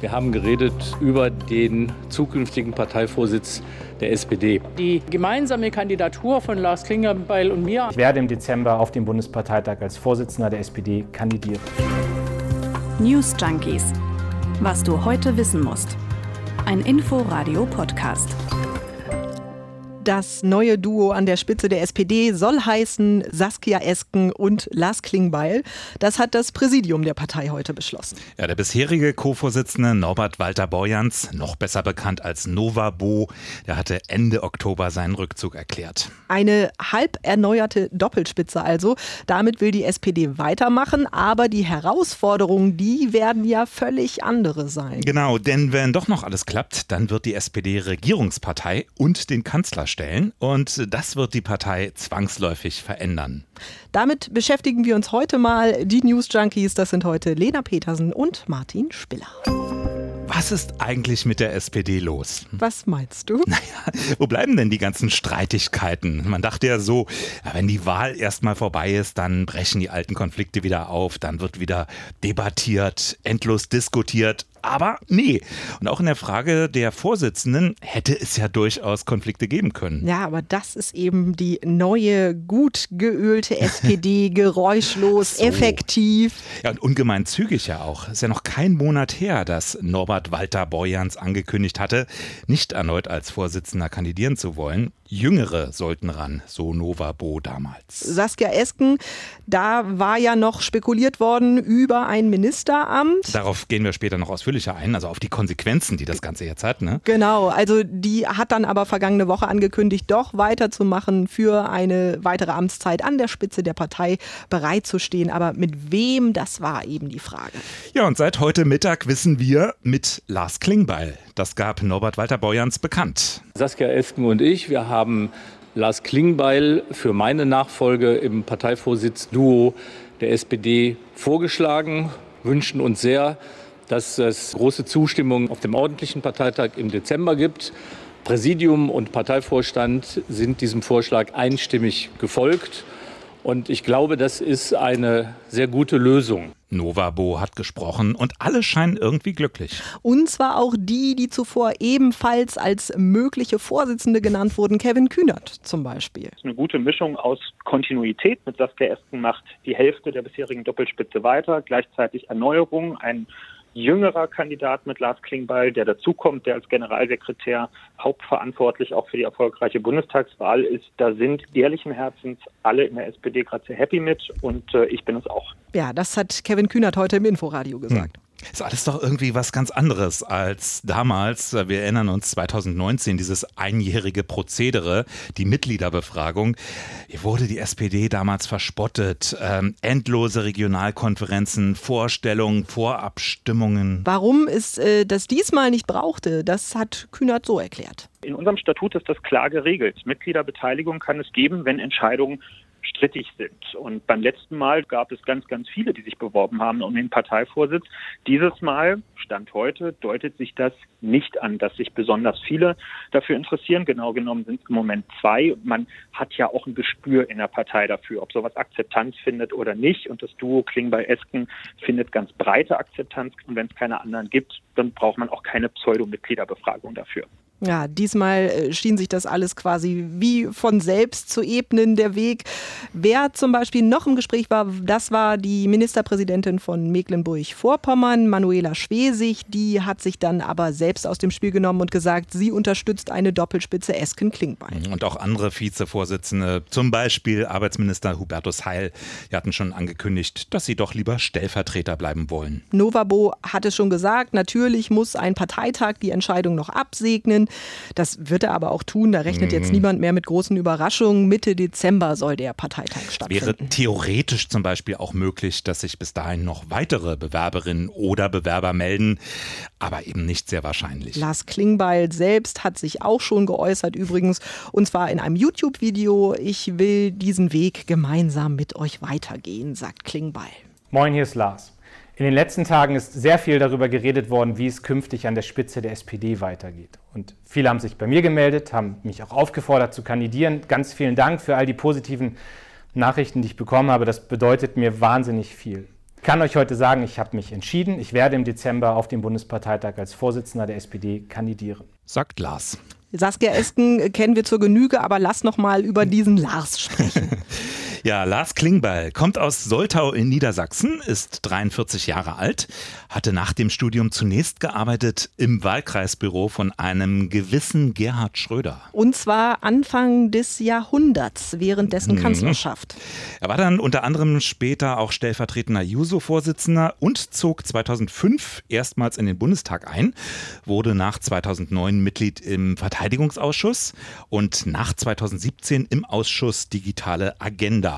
Wir haben geredet über den zukünftigen Parteivorsitz der SPD. Die gemeinsame Kandidatur von Lars Klingerbeil und mir. Ich werde im Dezember auf dem Bundesparteitag als Vorsitzender der SPD kandidieren. News Junkies. Was du heute wissen musst. Ein Info-Radio-Podcast. Das neue Duo an der Spitze der SPD soll heißen Saskia Esken und Lars Klingbeil. Das hat das Präsidium der Partei heute beschlossen. Ja, der bisherige Co-Vorsitzende Norbert Walter Borjans, noch besser bekannt als Nova Bo, der hatte Ende Oktober seinen Rückzug erklärt. Eine halb erneuerte Doppelspitze also. Damit will die SPD weitermachen, aber die Herausforderungen, die werden ja völlig andere sein. Genau, denn wenn doch noch alles klappt, dann wird die SPD Regierungspartei und den Kanzler stellen stellen und das wird die Partei zwangsläufig verändern. Damit beschäftigen wir uns heute mal. Die News Junkies, das sind heute Lena Petersen und Martin Spiller. Was ist eigentlich mit der SPD los? Was meinst du? Naja, wo bleiben denn die ganzen Streitigkeiten? Man dachte ja so, wenn die Wahl erstmal vorbei ist, dann brechen die alten Konflikte wieder auf, dann wird wieder debattiert, endlos diskutiert. Aber nee. Und auch in der Frage der Vorsitzenden hätte es ja durchaus Konflikte geben können. Ja, aber das ist eben die neue, gut geölte SPD, geräuschlos, so. effektiv. Ja, und ungemein zügig ja auch. Ist ja noch kein Monat her, dass Norbert Walter Borjans angekündigt hatte, nicht erneut als Vorsitzender kandidieren zu wollen. Jüngere sollten ran, so Nova Bo damals. Saskia Esken, da war ja noch spekuliert worden über ein Ministeramt. Darauf gehen wir später noch ausführlicher ein, also auf die Konsequenzen, die das Ganze jetzt hat. Ne? Genau, also die hat dann aber vergangene Woche angekündigt, doch weiterzumachen, für eine weitere Amtszeit an der Spitze der Partei bereitzustehen. Aber mit wem, das war eben die Frage. Ja, und seit heute Mittag wissen wir mit Lars Klingbeil. Das gab Norbert Walter Borjans bekannt. Saskia Esken und ich, wir haben Lars Klingbeil für meine Nachfolge im Parteivorsitz-Duo der SPD vorgeschlagen, wünschen uns sehr, dass es große Zustimmung auf dem ordentlichen Parteitag im Dezember gibt. Präsidium und Parteivorstand sind diesem Vorschlag einstimmig gefolgt. Und ich glaube, das ist eine sehr gute Lösung. Novabo hat gesprochen und alle scheinen irgendwie glücklich. Und zwar auch die, die zuvor ebenfalls als mögliche Vorsitzende genannt wurden, Kevin Kühnert zum Beispiel. Eine gute Mischung aus Kontinuität mit Saskia Esken macht die Hälfte der bisherigen Doppelspitze weiter, gleichzeitig Erneuerung, ein jüngerer Kandidat mit Lars Klingbeil, der dazukommt, der als Generalsekretär hauptverantwortlich auch für die erfolgreiche Bundestagswahl ist. Da sind ehrlichen Herzens alle in der SPD gerade sehr happy mit und äh, ich bin es auch. Ja, das hat Kevin Kühnert heute im Inforadio gesagt. Hm. Ist alles doch irgendwie was ganz anderes als damals. Wir erinnern uns 2019, dieses einjährige Prozedere, die Mitgliederbefragung. Hier wurde die SPD damals verspottet. Ähm, endlose Regionalkonferenzen, Vorstellungen, Vorabstimmungen. Warum es äh, das diesmal nicht brauchte, das hat Kühnert so erklärt. In unserem Statut ist das klar geregelt. Mitgliederbeteiligung kann es geben, wenn Entscheidungen strittig sind. Und beim letzten Mal gab es ganz, ganz viele, die sich beworben haben um den Parteivorsitz. Dieses Mal, Stand heute, deutet sich das nicht an, dass sich besonders viele dafür interessieren. Genau genommen sind es im Moment zwei. Man hat ja auch ein Gespür in der Partei dafür, ob sowas Akzeptanz findet oder nicht. Und das Duo Klingbeil-Esken findet ganz breite Akzeptanz. Und wenn es keine anderen gibt, dann braucht man auch keine Pseudo-Mitgliederbefragung dafür. Ja, diesmal äh, schien sich das alles quasi wie von selbst zu ebnen, der Weg. Wer zum Beispiel noch im Gespräch war, das war die Ministerpräsidentin von Mecklenburg-Vorpommern, Manuela Schwesig. Die hat sich dann aber selbst aus dem Spiel genommen und gesagt, sie unterstützt eine Doppelspitze Esken-Klingbein. Und auch andere Vizevorsitzende, zum Beispiel Arbeitsminister Hubertus Heil, die hatten schon angekündigt, dass sie doch lieber Stellvertreter bleiben wollen. Novabo hatte schon gesagt, natürlich muss ein Parteitag die Entscheidung noch absegnen. Das wird er aber auch tun. Da rechnet jetzt mhm. niemand mehr mit großen Überraschungen. Mitte Dezember soll der Parteitag stattfinden. Wäre theoretisch zum Beispiel auch möglich, dass sich bis dahin noch weitere Bewerberinnen oder Bewerber melden, aber eben nicht sehr wahrscheinlich. Lars Klingbeil selbst hat sich auch schon geäußert, übrigens, und zwar in einem YouTube-Video. Ich will diesen Weg gemeinsam mit euch weitergehen, sagt Klingbeil. Moin, hier ist Lars. In den letzten Tagen ist sehr viel darüber geredet worden, wie es künftig an der Spitze der SPD weitergeht. Und viele haben sich bei mir gemeldet, haben mich auch aufgefordert zu kandidieren. Ganz vielen Dank für all die positiven Nachrichten, die ich bekommen habe. Das bedeutet mir wahnsinnig viel. Ich kann euch heute sagen, ich habe mich entschieden. Ich werde im Dezember auf dem Bundesparteitag als Vorsitzender der SPD kandidieren. Sagt Lars. Saskia Esken kennen wir zur Genüge, aber lass noch mal über diesen Lars sprechen. Ja, Lars Klingbeil kommt aus Soltau in Niedersachsen, ist 43 Jahre alt, hatte nach dem Studium zunächst gearbeitet im Wahlkreisbüro von einem gewissen Gerhard Schröder. Und zwar Anfang des Jahrhunderts, während dessen mhm. Kanzlerschaft. Er war dann unter anderem später auch stellvertretender Juso-Vorsitzender und zog 2005 erstmals in den Bundestag ein, wurde nach 2009 Mitglied im Verteidigungsausschuss und nach 2017 im Ausschuss Digitale Agenda.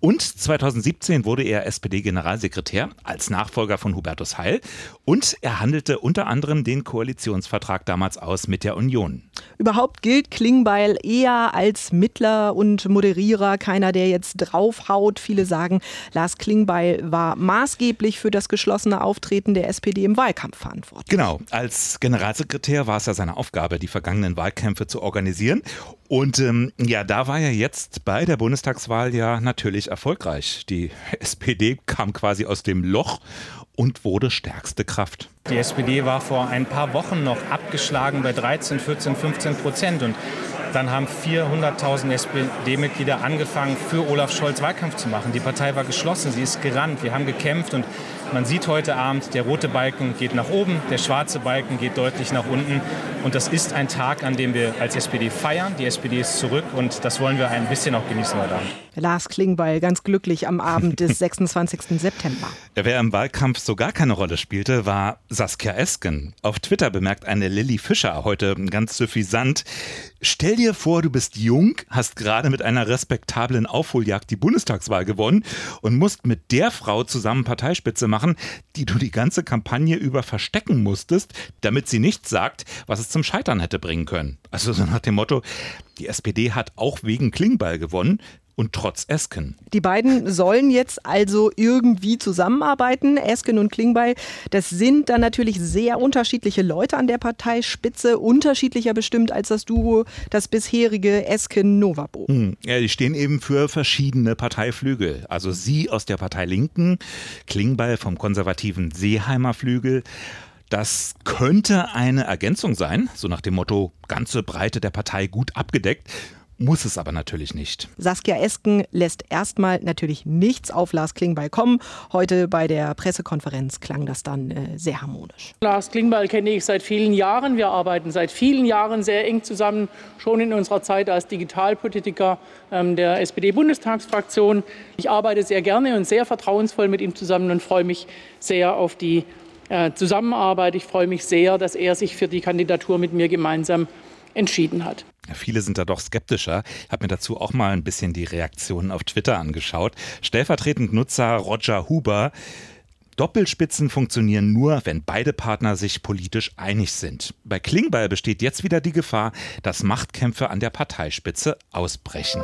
Und 2017 wurde er SPD-Generalsekretär als Nachfolger von Hubertus Heil. Und er handelte unter anderem den Koalitionsvertrag damals aus mit der Union. Überhaupt gilt Klingbeil eher als Mittler und Moderierer, keiner, der jetzt draufhaut. Viele sagen, Lars Klingbeil war maßgeblich für das geschlossene Auftreten der SPD im Wahlkampf verantwortlich. Genau, als Generalsekretär war es ja seine Aufgabe, die vergangenen Wahlkämpfe zu organisieren. Und ähm, ja, da war er jetzt bei der Bundestagswahl ja natürlich erfolgreich. Die SPD kam quasi aus dem Loch und wurde stärkste Kraft. Die SPD war vor ein paar Wochen noch abgeschlagen bei 13, 14, 15 Prozent. Und dann haben 400.000 SPD-Mitglieder angefangen, für Olaf Scholz Wahlkampf zu machen. Die Partei war geschlossen, sie ist gerannt, wir haben gekämpft und man sieht heute Abend, der rote Balken geht nach oben, der schwarze Balken geht deutlich nach unten. Und das ist ein Tag, an dem wir als SPD feiern. Die SPD ist zurück und das wollen wir ein bisschen auch genießen heute Abend. Lars Klingbeil ganz glücklich am Abend des 26. September. Wer im Wahlkampf so gar keine Rolle spielte, war Saskia Esken. Auf Twitter bemerkt eine Lilly Fischer heute ganz suffisant, stell dir vor, du bist jung, hast gerade mit einer respektablen Aufholjagd die Bundestagswahl gewonnen und musst mit der Frau zusammen Parteispitze machen, die du die ganze Kampagne über verstecken musstest, damit sie nicht sagt, was es zum Scheitern hätte bringen können. Also so nach dem Motto, die SPD hat auch wegen Klingbeil gewonnen und trotz Esken. Die beiden sollen jetzt also irgendwie zusammenarbeiten, Esken und Klingbeil. Das sind dann natürlich sehr unterschiedliche Leute an der Parteispitze, unterschiedlicher bestimmt als das Duo, das bisherige Esken-Novabo. Hm, ja, die stehen eben für verschiedene Parteiflügel. Also sie aus der Partei Linken, Klingbeil vom konservativen Seeheimer Flügel. Das könnte eine Ergänzung sein, so nach dem Motto, ganze Breite der Partei gut abgedeckt muss es aber natürlich nicht. Saskia Esken lässt erstmal natürlich nichts auf Lars Klingbeil kommen. Heute bei der Pressekonferenz klang das dann äh, sehr harmonisch. Lars Klingbeil kenne ich seit vielen Jahren. Wir arbeiten seit vielen Jahren sehr eng zusammen, schon in unserer Zeit als Digitalpolitiker ähm, der SPD-Bundestagsfraktion. Ich arbeite sehr gerne und sehr vertrauensvoll mit ihm zusammen und freue mich sehr auf die äh, Zusammenarbeit. Ich freue mich sehr, dass er sich für die Kandidatur mit mir gemeinsam entschieden hat. Viele sind da doch skeptischer. Ich habe mir dazu auch mal ein bisschen die Reaktionen auf Twitter angeschaut. Stellvertretend Nutzer Roger Huber. Doppelspitzen funktionieren nur, wenn beide Partner sich politisch einig sind. Bei Klingbeil besteht jetzt wieder die Gefahr, dass Machtkämpfe an der Parteispitze ausbrechen.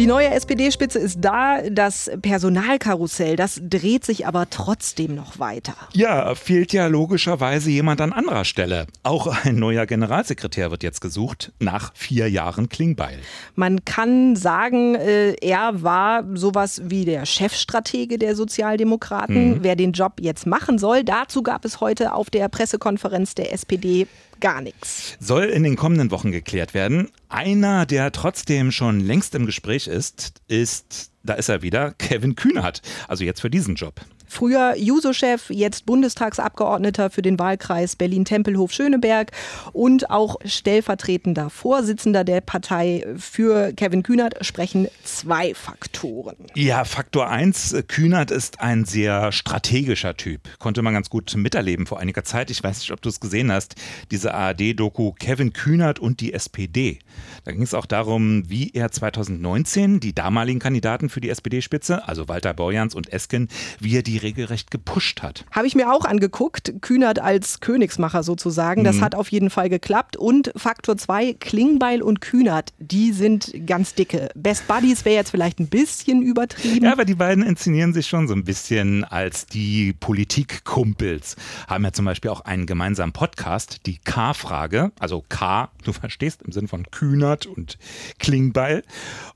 Die neue SPD-Spitze ist da. Das Personalkarussell, das dreht sich aber trotzdem noch weiter. Ja, fehlt ja logischerweise jemand an anderer Stelle. Auch ein neuer Generalsekretär wird jetzt gesucht, nach vier Jahren Klingbeil. Man kann sagen, äh, er war sowas wie der Chefstratege der Sozialdemokraten. Mhm. Wer den Job jetzt machen soll, dazu gab es heute auf der Pressekonferenz der SPD gar nichts. Soll in den kommenden Wochen geklärt werden. Einer, der trotzdem schon längst im Gespräch ist, ist, da ist er wieder, Kevin Kühnert. Also jetzt für diesen Job. Früher Juso-Chef, jetzt Bundestagsabgeordneter für den Wahlkreis Berlin-Tempelhof-Schöneberg und auch stellvertretender Vorsitzender der Partei für Kevin Kühnert sprechen zwei Faktoren. Ja, Faktor 1, Kühnert ist ein sehr strategischer Typ. Konnte man ganz gut miterleben vor einiger Zeit. Ich weiß nicht, ob du es gesehen hast, diese ARD-Doku Kevin Kühnert und die SPD. Da ging es auch darum, wie er 2019 die damaligen Kandidaten für die SPD-Spitze, also Walter Borjans und Esken, wie er die regelrecht gepusht hat. Habe ich mir auch angeguckt. Kühnert als Königsmacher sozusagen. Das mhm. hat auf jeden Fall geklappt. Und Faktor 2, Klingbeil und Kühnert, die sind ganz dicke. Best Buddies wäre jetzt vielleicht ein bisschen übertrieben. Ja, aber die beiden inszenieren sich schon so ein bisschen als die Politikkumpels. Haben ja zum Beispiel auch einen gemeinsamen Podcast, die K-Frage. Also K, du verstehst, im Sinn von Kühnert und Klingbeil.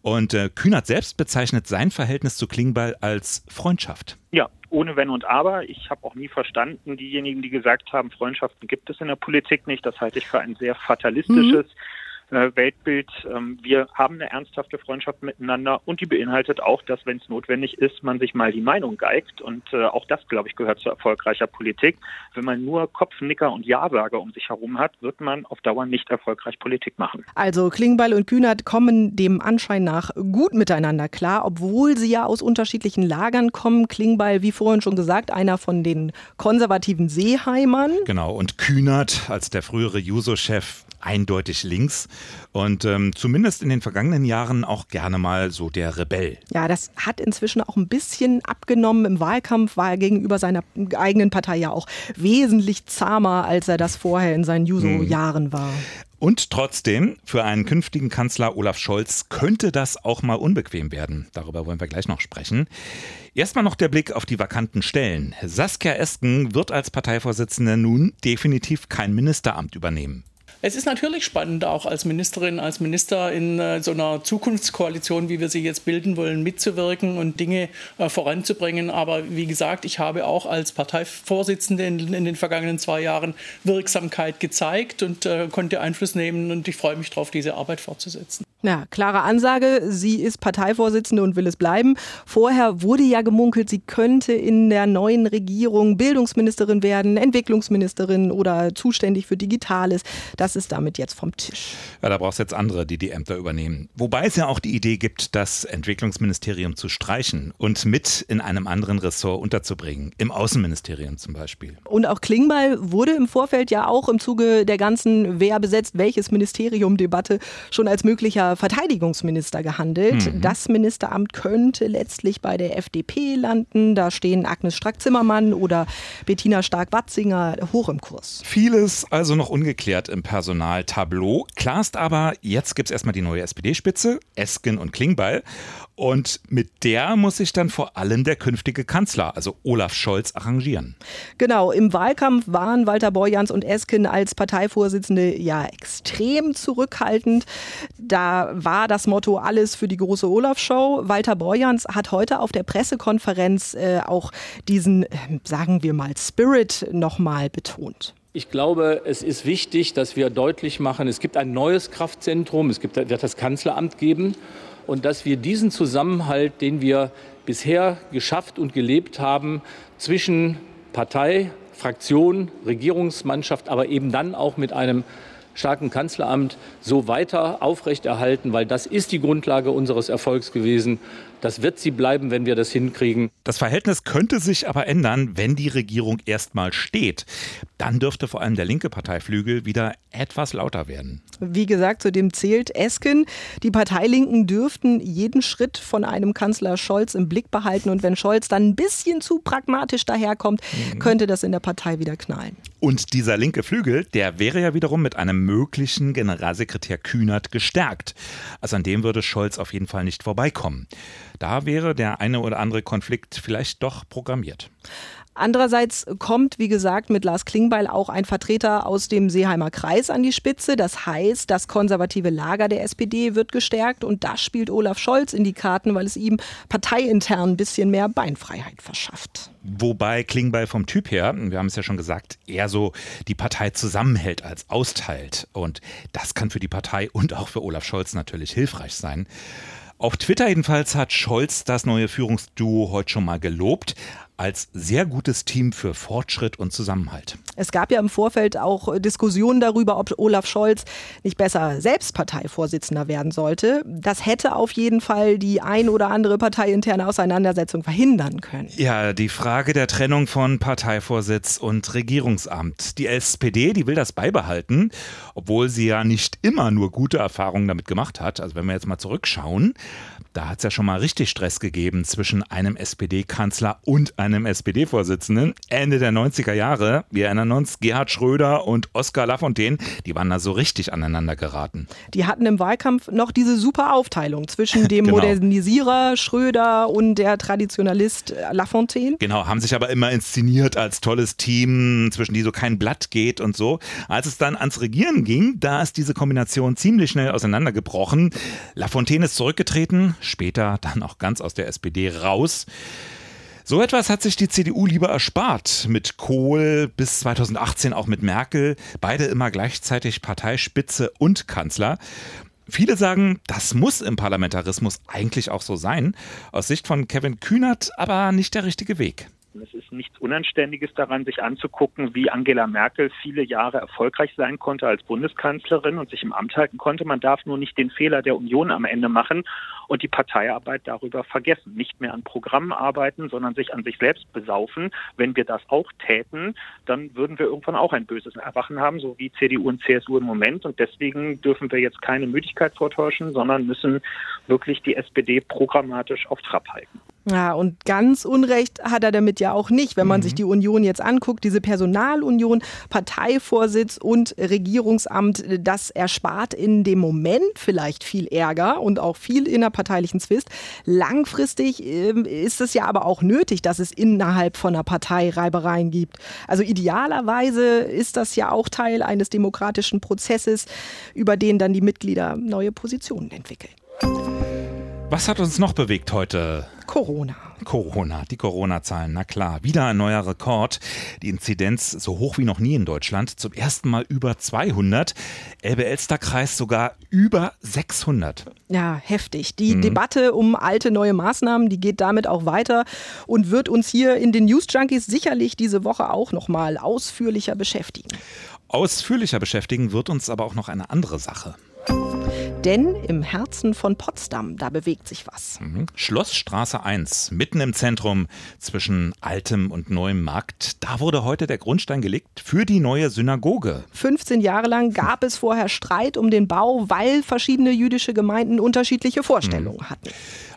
Und äh, Kühnert selbst bezeichnet sein Verhältnis zu Klingbeil als Freundschaft. Ja, ohne Wenn und Aber. Ich habe auch nie verstanden, diejenigen, die gesagt haben, Freundschaften gibt es in der Politik nicht. Das halte ich für ein sehr fatalistisches. Mhm Weltbild. Ähm, wir haben eine ernsthafte Freundschaft miteinander und die beinhaltet auch, dass, wenn es notwendig ist, man sich mal die Meinung geigt. Und äh, auch das, glaube ich, gehört zu erfolgreicher Politik. Wenn man nur Kopfnicker und Ja-Sager um sich herum hat, wird man auf Dauer nicht erfolgreich Politik machen. Also Klingbeil und Kühnert kommen dem Anschein nach gut miteinander klar, obwohl sie ja aus unterschiedlichen Lagern kommen. Klingbeil, wie vorhin schon gesagt, einer von den konservativen Seeheimern. Genau, und Kühnert als der frühere Juso-Chef eindeutig links und ähm, zumindest in den vergangenen Jahren auch gerne mal so der Rebell. Ja, das hat inzwischen auch ein bisschen abgenommen. Im Wahlkampf war er gegenüber seiner eigenen Partei ja auch wesentlich zahmer, als er das vorher in seinen Juso-Jahren war. Und trotzdem, für einen künftigen Kanzler Olaf Scholz könnte das auch mal unbequem werden. Darüber wollen wir gleich noch sprechen. Erstmal noch der Blick auf die vakanten Stellen. Saskia Esken wird als Parteivorsitzende nun definitiv kein Ministeramt übernehmen. Es ist natürlich spannend, auch als Ministerin, als Minister in äh, so einer Zukunftskoalition, wie wir sie jetzt bilden wollen, mitzuwirken und Dinge äh, voranzubringen. Aber wie gesagt, ich habe auch als Parteivorsitzende in, den vergangenen zwei Jahren Wirksamkeit gezeigt und äh, konnte Einfluss nehmen. Und ich freue mich darauf, diese Arbeit fortzusetzen. Ja, klare Ansage. Sie ist Parteivorsitzende und will es bleiben. Vorher wurde ja gemunkelt, sie könnte in der neuen Regierung Bildungsministerin werden, Entwicklungsministerin oder zuständig für Digitales. Das ist damit jetzt vom Tisch. Ja, da brauchst du jetzt andere, die die Ämter übernehmen. Wobei es ja auch die Idee gibt, das Entwicklungsministerium zu streichen und mit in einem anderen Ressort unterzubringen. Im Außenministerium zum Beispiel. Und auch Klingbeil wurde im Vorfeld ja auch im Zuge der ganzen Wer besetzt welches Ministerium-Debatte schon als möglicher Verteidigungsminister gehandelt. Mhm. Das Ministeramt könnte letztlich bei der FDP landen. Da stehen Agnes Strack-Zimmermann oder Bettina Stark-Watzinger hoch im Kurs. Vieles also noch ungeklärt im Personaltableau. Klar ist aber, jetzt gibt es erstmal die neue SPD-Spitze, Esken und Klingbeil. Und mit der muss sich dann vor allem der künftige Kanzler, also Olaf Scholz, arrangieren. Genau, im Wahlkampf waren Walter Borjans und Esken als Parteivorsitzende ja extrem zurückhaltend. Da war das Motto alles für die große Olaf-Show. Walter Borjans hat heute auf der Pressekonferenz äh, auch diesen, äh, sagen wir mal, Spirit nochmal betont. Ich glaube, es ist wichtig, dass wir deutlich machen, es gibt ein neues Kraftzentrum, es gibt, wird das Kanzleramt geben und dass wir diesen Zusammenhalt, den wir bisher geschafft und gelebt haben, zwischen Partei, Fraktion, Regierungsmannschaft, aber eben dann auch mit einem starken Kanzleramt so weiter aufrechterhalten, weil das ist die Grundlage unseres Erfolgs gewesen. Das wird sie bleiben, wenn wir das hinkriegen. Das Verhältnis könnte sich aber ändern, wenn die Regierung erstmal steht. Dann dürfte vor allem der linke Parteiflügel wieder etwas lauter werden. Wie gesagt, zu dem zählt Esken. Die Parteilinken dürften jeden Schritt von einem Kanzler Scholz im Blick behalten. Und wenn Scholz dann ein bisschen zu pragmatisch daherkommt, mhm. könnte das in der Partei wieder knallen. Und dieser linke Flügel, der wäre ja wiederum mit einem möglichen Generalsekretär Kühnert gestärkt. Also an dem würde Scholz auf jeden Fall nicht vorbeikommen. Da wäre der eine oder andere Konflikt vielleicht doch programmiert. Andererseits kommt, wie gesagt, mit Lars Klingbeil auch ein Vertreter aus dem Seeheimer Kreis an die Spitze. Das heißt, das konservative Lager der SPD wird gestärkt und das spielt Olaf Scholz in die Karten, weil es ihm parteiintern ein bisschen mehr Beinfreiheit verschafft. Wobei Klingbeil vom Typ her, wir haben es ja schon gesagt, eher so die Partei zusammenhält als austeilt. Und das kann für die Partei und auch für Olaf Scholz natürlich hilfreich sein. Auf Twitter jedenfalls hat Scholz das neue Führungsduo heute schon mal gelobt als sehr gutes Team für Fortschritt und Zusammenhalt. Es gab ja im Vorfeld auch Diskussionen darüber, ob Olaf Scholz nicht besser selbst Parteivorsitzender werden sollte. Das hätte auf jeden Fall die ein oder andere parteiinterne Auseinandersetzung verhindern können. Ja, die Frage der Trennung von Parteivorsitz und Regierungsamt. Die SPD, die will das beibehalten, obwohl sie ja nicht immer nur gute Erfahrungen damit gemacht hat. Also wenn wir jetzt mal zurückschauen, da hat es ja schon mal richtig Stress gegeben zwischen einem SPD-Kanzler und einem SPD-Vorsitzenden. Ende der 90er Jahre, wir erinnern uns, Gerhard Schröder und Oskar Lafontaine, die waren da so richtig aneinander geraten. Die hatten im Wahlkampf noch diese super Aufteilung zwischen dem genau. Modernisierer Schröder und der Traditionalist Lafontaine. Genau, haben sich aber immer inszeniert als tolles Team, zwischen die so kein Blatt geht und so. Als es dann ans Regieren ging, da ist diese Kombination ziemlich schnell auseinandergebrochen. Lafontaine ist zurückgetreten, später dann auch ganz aus der SPD raus. So etwas hat sich die CDU lieber erspart. Mit Kohl bis 2018 auch mit Merkel. Beide immer gleichzeitig Parteispitze und Kanzler. Viele sagen, das muss im Parlamentarismus eigentlich auch so sein. Aus Sicht von Kevin Kühnert aber nicht der richtige Weg. Es ist nichts Unanständiges daran, sich anzugucken, wie Angela Merkel viele Jahre erfolgreich sein konnte als Bundeskanzlerin und sich im Amt halten konnte. Man darf nur nicht den Fehler der Union am Ende machen und die Parteiarbeit darüber vergessen. Nicht mehr an Programmen arbeiten, sondern sich an sich selbst besaufen. Wenn wir das auch täten, dann würden wir irgendwann auch ein böses Erwachen haben, so wie CDU und CSU im Moment. Und deswegen dürfen wir jetzt keine Müdigkeit vortäuschen, sondern müssen wirklich die SPD programmatisch auf Trab halten. Ja, und ganz Unrecht hat er damit ja auch nicht, wenn man mhm. sich die Union jetzt anguckt, diese Personalunion, Parteivorsitz und Regierungsamt, das erspart in dem Moment vielleicht viel Ärger und auch viel innerparteilichen Zwist. Langfristig ähm, ist es ja aber auch nötig, dass es innerhalb von einer Partei Reibereien gibt. Also idealerweise ist das ja auch Teil eines demokratischen Prozesses, über den dann die Mitglieder neue Positionen entwickeln. Was hat uns noch bewegt heute? Corona. Corona, die Corona-Zahlen, na klar. Wieder ein neuer Rekord. Die Inzidenz so hoch wie noch nie in Deutschland. Zum ersten Mal über 200. Elbe-Elster-Kreis sogar über 600. Ja, heftig. Die mhm. Debatte um alte, neue Maßnahmen, die geht damit auch weiter und wird uns hier in den News Junkies sicherlich diese Woche auch noch mal ausführlicher beschäftigen. Ausführlicher beschäftigen wird uns aber auch noch eine andere Sache. Denn im Herzen von Potsdam, da bewegt sich was. Mhm. Schlossstraße 1, mitten im Zentrum zwischen altem und neuem Markt. Da wurde heute der Grundstein gelegt für die neue Synagoge. 15 Jahre lang gab es vorher Streit um den Bau, weil verschiedene jüdische Gemeinden unterschiedliche Vorstellungen mhm. hatten.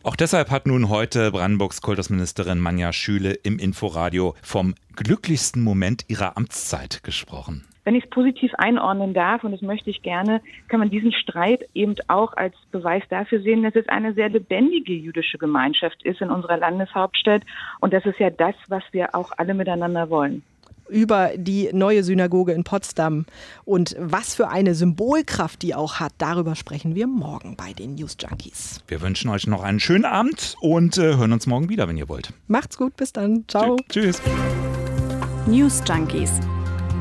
Auch deshalb hat nun heute Brandenburgs Kultusministerin Manja Schüle im Inforadio vom glücklichsten Moment ihrer Amtszeit gesprochen. Wenn ich es positiv einordnen darf, und das möchte ich gerne, kann man diesen Streit eben auch als Beweis dafür sehen, dass es eine sehr lebendige jüdische Gemeinschaft ist in unserer Landeshauptstadt. Und das ist ja das, was wir auch alle miteinander wollen über die neue Synagoge in Potsdam und was für eine Symbolkraft die auch hat. Darüber sprechen wir morgen bei den News Junkies. Wir wünschen euch noch einen schönen Abend und äh, hören uns morgen wieder, wenn ihr wollt. Macht's gut, bis dann. Ciao. Tschüss. News Junkies.